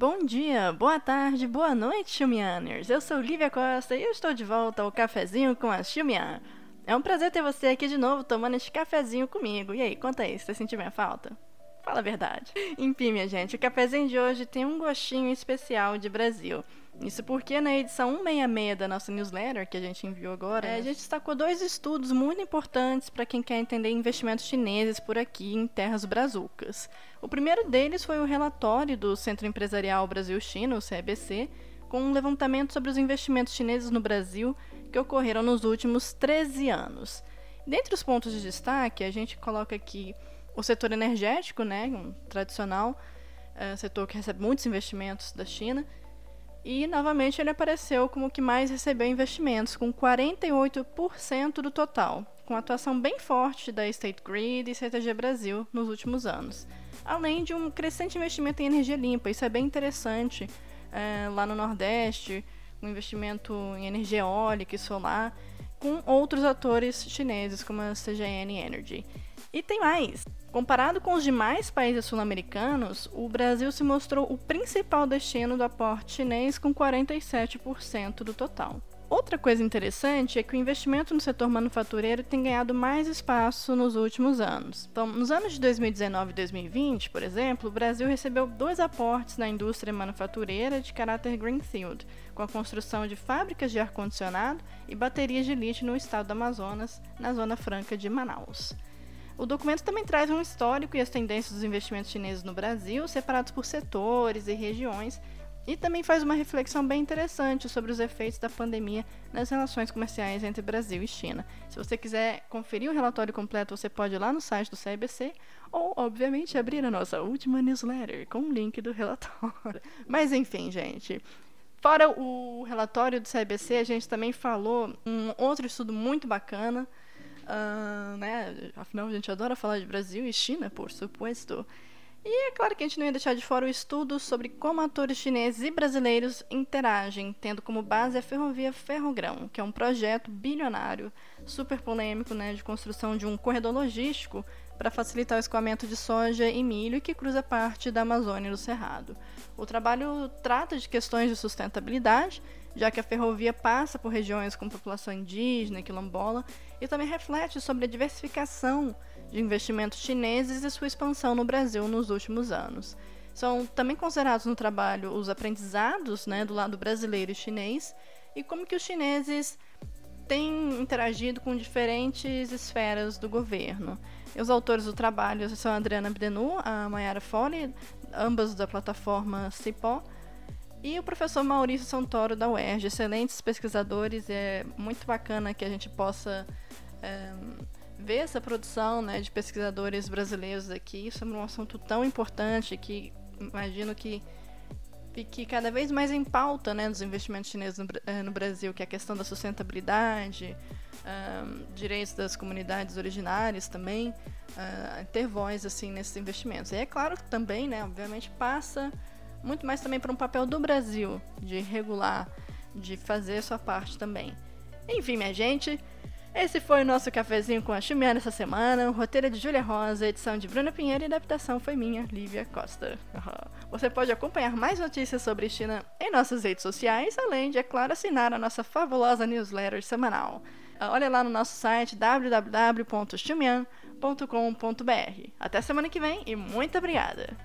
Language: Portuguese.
Bom dia, boa tarde, boa noite, Xumianers. Eu sou Lívia Costa e eu estou de volta ao cafezinho com a Xumian. É um prazer ter você aqui de novo tomando este cafezinho comigo. E aí, conta aí, você sentiu minha falta? Fala a verdade. Enfim, minha gente, o cafezinho de hoje tem um gostinho especial de Brasil. Isso porque na edição 166 da nossa newsletter, que a gente enviou agora, é, a gente destacou dois estudos muito importantes para quem quer entender investimentos chineses por aqui em terras brazucas. O primeiro deles foi o relatório do Centro Empresarial Brasil-China, o CEBC, com um levantamento sobre os investimentos chineses no Brasil que ocorreram nos últimos 13 anos. Dentre os pontos de destaque, a gente coloca aqui o setor energético, né, um tradicional é, setor que recebe muitos investimentos da China, e novamente ele apareceu como o que mais recebeu investimentos, com 48% do total, com atuação bem forte da State Grid e CTG Brasil nos últimos anos. Além de um crescente investimento em energia limpa, isso é bem interessante é, lá no Nordeste, um investimento em energia eólica e solar, com outros atores chineses como a CGN Energy. E tem mais! Comparado com os demais países sul-americanos, o Brasil se mostrou o principal destino do aporte chinês com 47% do total. Outra coisa interessante é que o investimento no setor manufatureiro tem ganhado mais espaço nos últimos anos. Então, nos anos de 2019 e 2020, por exemplo, o Brasil recebeu dois aportes na indústria manufatureira de caráter greenfield, com a construção de fábricas de ar-condicionado e baterias de lítio no estado do Amazonas, na Zona Franca de Manaus. O documento também traz um histórico e as tendências dos investimentos chineses no Brasil, separados por setores e regiões, e também faz uma reflexão bem interessante sobre os efeitos da pandemia nas relações comerciais entre Brasil e China. Se você quiser conferir o relatório completo, você pode ir lá no site do CIBC ou, obviamente, abrir a nossa última newsletter com o link do relatório. Mas enfim, gente. Fora o relatório do CIBC, a gente também falou um outro estudo muito bacana Uh, né? Afinal, a gente adora falar de Brasil e China, por supuesto. E é claro que a gente não ia deixar de fora o estudo sobre como atores chineses e brasileiros interagem, tendo como base a ferrovia Ferrogrão, que é um projeto bilionário, super polêmico, né, de construção de um corredor logístico para facilitar o escoamento de soja e milho que cruza parte da Amazônia do Cerrado. O trabalho trata de questões de sustentabilidade, já que a ferrovia passa por regiões com população indígena, quilombola, e também reflete sobre a diversificação de investimentos chineses e sua expansão no Brasil nos últimos anos. São também considerados no trabalho os aprendizados né, do lado brasileiro e chinês e como que os chineses têm interagido com diferentes esferas do governo. E os autores do trabalho são a Adriana Bdenu, a Mayara Foley, ambas da plataforma Cipó, e o professor Maurício Santoro da UERJ, excelentes pesquisadores, é muito bacana que a gente possa é, ver essa produção né, de pesquisadores brasileiros aqui sobre um assunto tão importante que imagino que fique cada vez mais em pauta né, dos investimentos chineses no, eh, no Brasil, que é a questão da sustentabilidade, direitos das comunidades originárias também, uh, ter voz assim nesses investimentos. E é claro que também, né, obviamente, passa muito mais também para um papel do Brasil de regular, de fazer sua parte também. Enfim, minha gente, esse foi o nosso cafezinho com a Chumiana essa semana. O roteiro é de Júlia Rosa, edição de Bruna Pinheiro e adaptação foi minha, Lívia Costa. Você pode acompanhar mais notícias sobre China em nossas redes sociais, além de, é claro, assinar a nossa fabulosa newsletter semanal. Olha lá no nosso site www.xumian.com.br. Até semana que vem e muito obrigada!